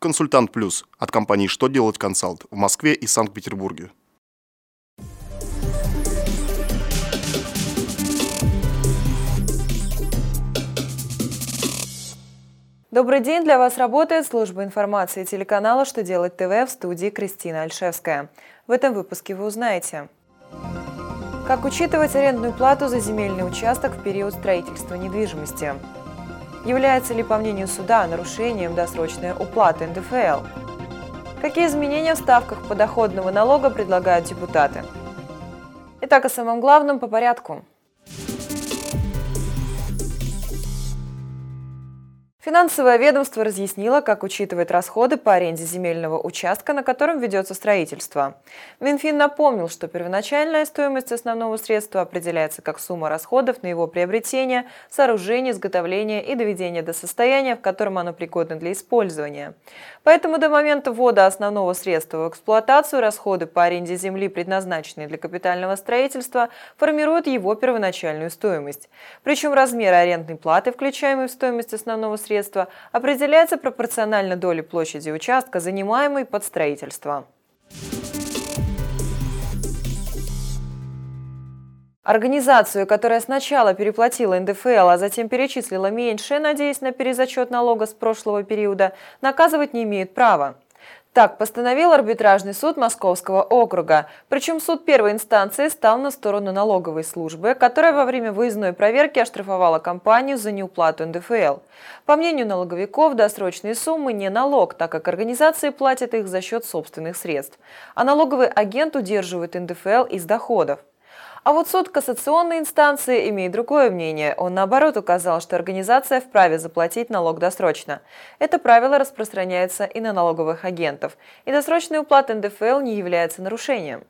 Консультант Плюс от компании «Что делать консалт» в Москве и Санкт-Петербурге. Добрый день! Для вас работает служба информации телеканала «Что делать ТВ» в студии Кристина Альшевская. В этом выпуске вы узнаете, как учитывать арендную плату за земельный участок в период строительства недвижимости, является ли, по мнению суда, нарушением досрочная уплата НДФЛ, какие изменения в ставках подоходного налога предлагают депутаты. Итак, о самом главном по порядку – Финансовое ведомство разъяснило, как учитывает расходы по аренде земельного участка, на котором ведется строительство. Минфин напомнил, что первоначальная стоимость основного средства определяется как сумма расходов на его приобретение, сооружение, изготовление и доведение до состояния, в котором оно пригодно для использования. Поэтому до момента ввода основного средства в эксплуатацию расходы по аренде земли, предназначенные для капитального строительства, формируют его первоначальную стоимость. Причем размер арендной платы, включаемой в стоимость основного средства, средства определяется пропорционально доле площади участка, занимаемой под строительство. Организацию, которая сначала переплатила НДФЛ, а затем перечислила меньше, надеясь на перезачет налога с прошлого периода, наказывать не имеет права. Так постановил арбитражный суд Московского округа. Причем суд первой инстанции стал на сторону налоговой службы, которая во время выездной проверки оштрафовала компанию за неуплату НДФЛ. По мнению налоговиков, досрочные суммы не налог, так как организации платят их за счет собственных средств. А налоговый агент удерживает НДФЛ из доходов. А вот суд кассационной инстанции имеет другое мнение. Он, наоборот, указал, что организация вправе заплатить налог досрочно. Это правило распространяется и на налоговых агентов. И досрочная уплата НДФЛ не является нарушением.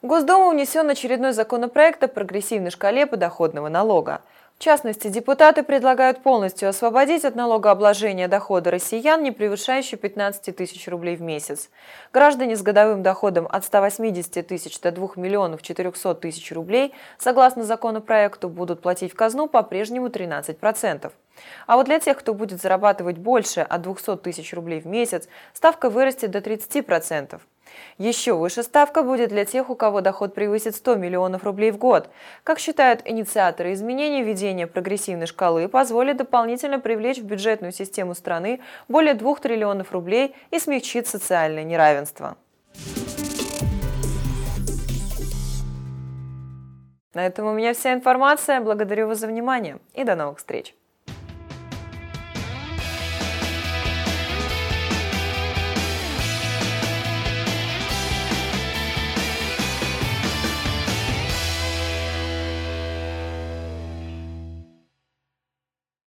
В Госдуму внесен очередной законопроект о прогрессивной шкале подоходного налога. В частности, депутаты предлагают полностью освободить от налогообложения дохода россиян, не превышающие 15 тысяч рублей в месяц. Граждане с годовым доходом от 180 тысяч до 2 миллионов 400 тысяч рублей, согласно законопроекту, будут платить в казну по-прежнему 13%. А вот для тех, кто будет зарабатывать больше от 200 тысяч рублей в месяц, ставка вырастет до 30%. Еще выше ставка будет для тех, у кого доход превысит 100 миллионов рублей в год. Как считают инициаторы изменений, введение прогрессивной шкалы позволит дополнительно привлечь в бюджетную систему страны более 2 триллионов рублей и смягчит социальное неравенство. На этом у меня вся информация. Благодарю вас за внимание и до новых встреч!